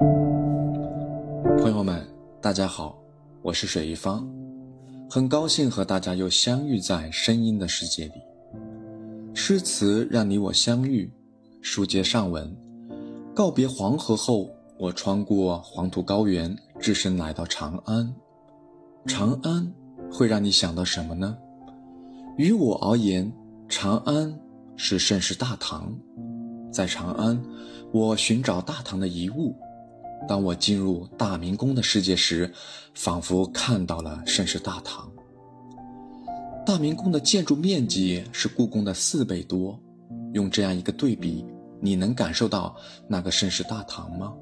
朋友们，大家好，我是水一方，很高兴和大家又相遇在声音的世界里。诗词让你我相遇，书接上文，告别黄河后，我穿过黄土高原，只身来到长安。长安会让你想到什么呢？于我而言，长安是盛世大唐。在长安，我寻找大唐的遗物。当我进入大明宫的世界时，仿佛看到了盛世大唐。大明宫的建筑面积是故宫的四倍多，用这样一个对比，你能感受到那个盛世大唐吗？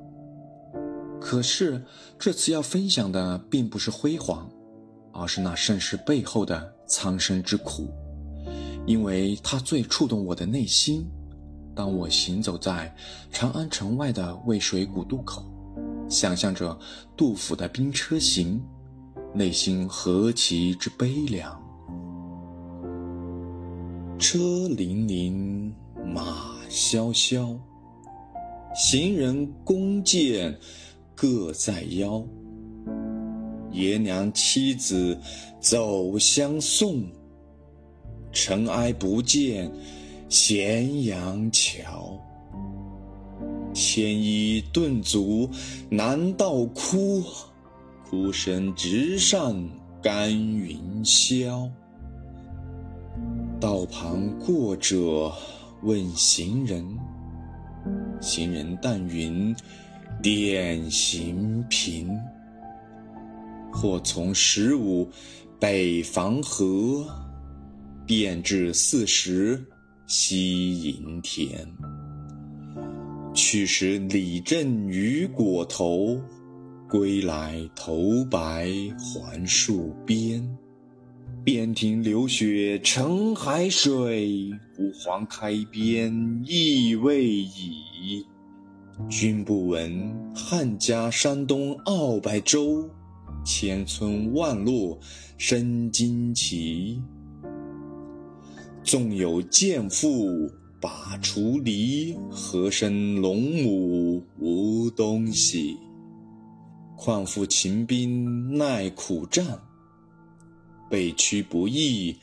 可是这次要分享的并不是辉煌，而是那盛世背后的苍生之苦，因为它最触动我的内心。当我行走在长安城外的渭水古渡口。想象着杜甫的《兵车行》，内心何其之悲凉。车辚辚，马萧萧，行人弓箭各在腰。爷娘妻子走相送，尘埃不见咸阳桥。牵衣顿足南道哭，哭声直上干云霄。道旁过者问行人，行人但云点行频。或从十五北防河，便至四十西营田。去时李正雨裹头，归来头白还戍边。边庭流雪成海水，吾皇开边意未已。君不闻汉家山东二百州，千村万落生旌旗。纵有剑妇。把锄犁，何生龙母无东西？况复秦兵耐苦战，被驱不易，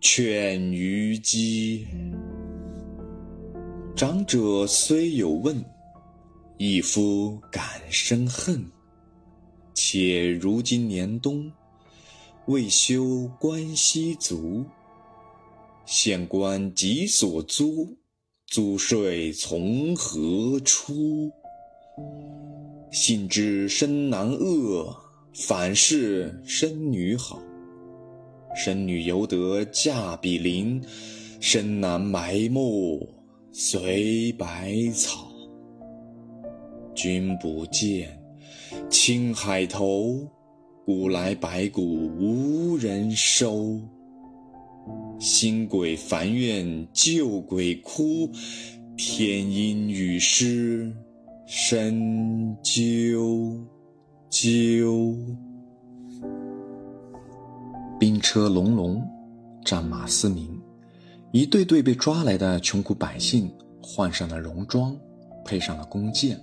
犬于鸡。长者虽有问，一夫敢生恨。且如今年冬，未休关西卒。县官急所租，租税从何出？信知生男恶，反是生女好。生女犹得嫁比邻，生男埋没随百草。君不见，青海头，古来白骨无人收。新鬼烦怨旧鬼哭，天阴雨湿深啾啾。兵车隆隆，战马嘶鸣，一队队被抓来的穷苦百姓换上了戎装，配上了弓箭，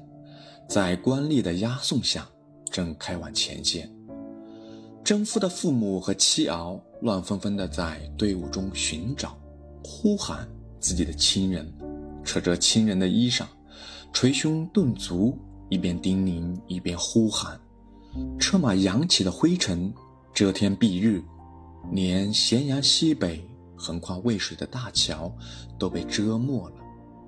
在官吏的押送下，正开往前线。征夫的父母和妻儿乱纷纷地在队伍中寻找、呼喊自己的亲人，扯着亲人的衣裳，捶胸顿足，一边叮咛一边呼喊。车马扬起的灰尘遮天蔽日，连咸阳西北横跨渭水的大桥都被遮没了。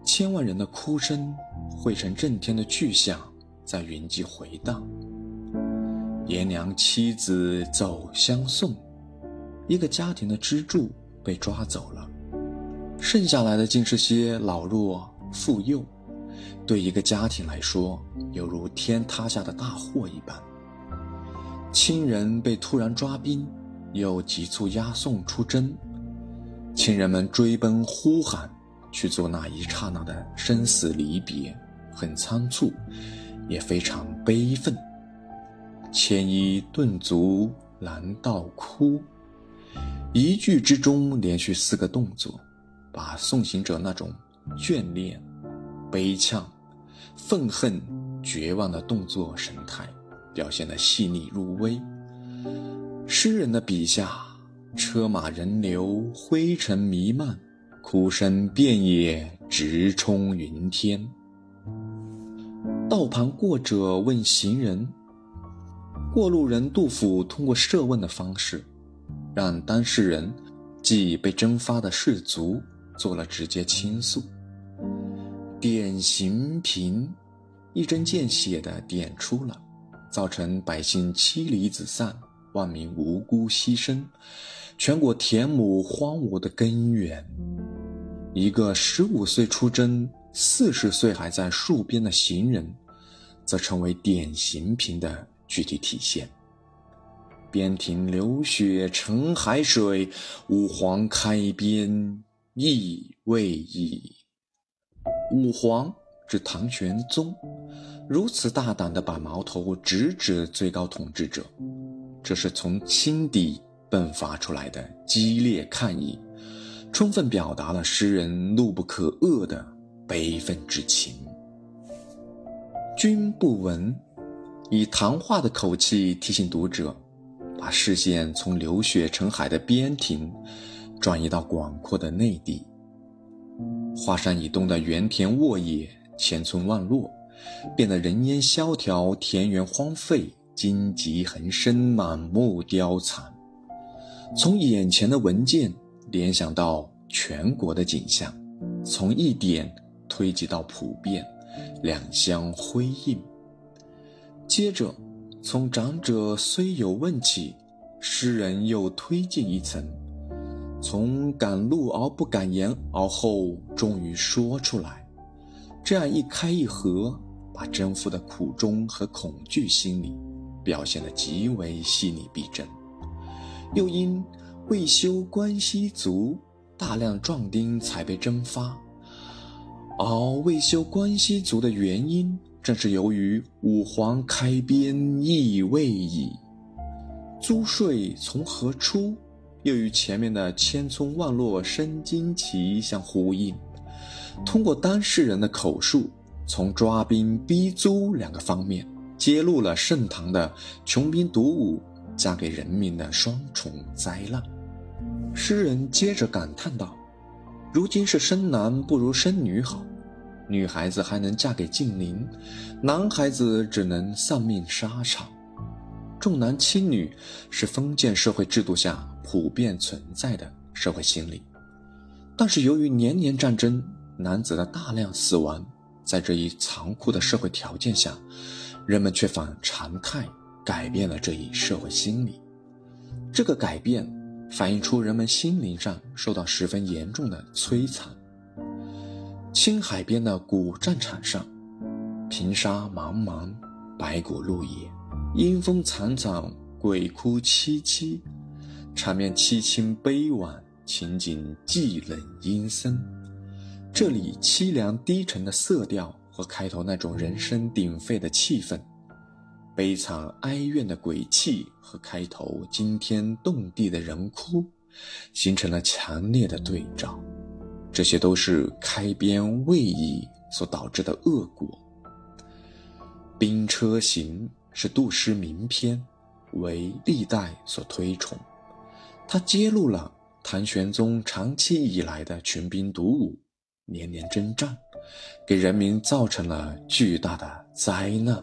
千万人的哭声汇成震天的巨响，在云际回荡。爷娘妻子走相送，一个家庭的支柱被抓走了，剩下来的竟是些老弱妇幼，对一个家庭来说，犹如天塌下的大祸一般。亲人被突然抓兵，又急促押送出征，亲人们追奔呼喊，去做那一刹那的生死离别，很仓促，也非常悲愤。牵衣顿足拦道哭，一句之中连续四个动作，把送行者那种眷恋、悲怆、愤恨绝望的动作神态，表现得细腻入微。诗人的笔下，车马人流，灰尘弥漫，哭声遍野，直冲云天。道旁过者问行人，过路人杜甫通过设问的方式，让当事人即被征发的士卒做了直接倾诉。典型平，一针见血地点出了造成百姓妻离子散。万民无辜牺牲，全国田亩荒芜的根源。一个十五岁出征、四十岁还在戍边的行人，则成为典型品的具体体现。边庭流血成海水，吾皇开边意未已。武皇指唐玄宗，如此大胆地把矛头直指最高统治者。这是从心底迸发出来的激烈抗议，充分表达了诗人怒不可遏的悲愤之情。君不闻，以谈话的口气提醒读者，把视线从流血成海的边庭，转移到广阔的内地。华山以东的原田沃野，千村万落，变得人烟萧条，田园荒废。荆棘横生，满目凋残。从眼前的文件联想到全国的景象，从一点推及到普遍，两相辉映。接着，从长者虽有问起，诗人又推进一层，从敢怒而不敢言，而后终于说出来。这样一开一合，把征夫的苦衷和恐惧心理。表现得极为细腻逼真，又因未修关西族，大量壮丁才被征发，而未修关西族的原因，正是由于武皇开边意未已。租税从何出，又与前面的千村万落生荆棘相呼应。通过当事人的口述，从抓兵逼租两个方面。揭露了盛唐的穷兵黩武嫁给人民的双重灾难。诗人接着感叹道：“如今是生男不如生女好，女孩子还能嫁给近邻，男孩子只能丧命沙场。重男轻女是封建社会制度下普遍存在的社会心理，但是由于年年战争，男子的大量死亡，在这一残酷的社会条件下。”人们却反常态改变了这一社会心理，这个改变反映出人们心灵上受到十分严重的摧残。青海边的古战场上，平沙茫茫，白骨露野，阴风惨惨，鬼哭凄凄，场面凄清悲婉，情景寂冷阴森。这里凄凉低沉的色调。和开头那种人声鼎沸的气氛，悲惨哀怨的鬼气和开头惊天动地的人哭，形成了强烈的对照。这些都是开边未已所导致的恶果。《兵车行》是杜诗名篇，为历代所推崇。它揭露了唐玄宗长期以来的群兵黩武。年年征战，给人民造成了巨大的灾难。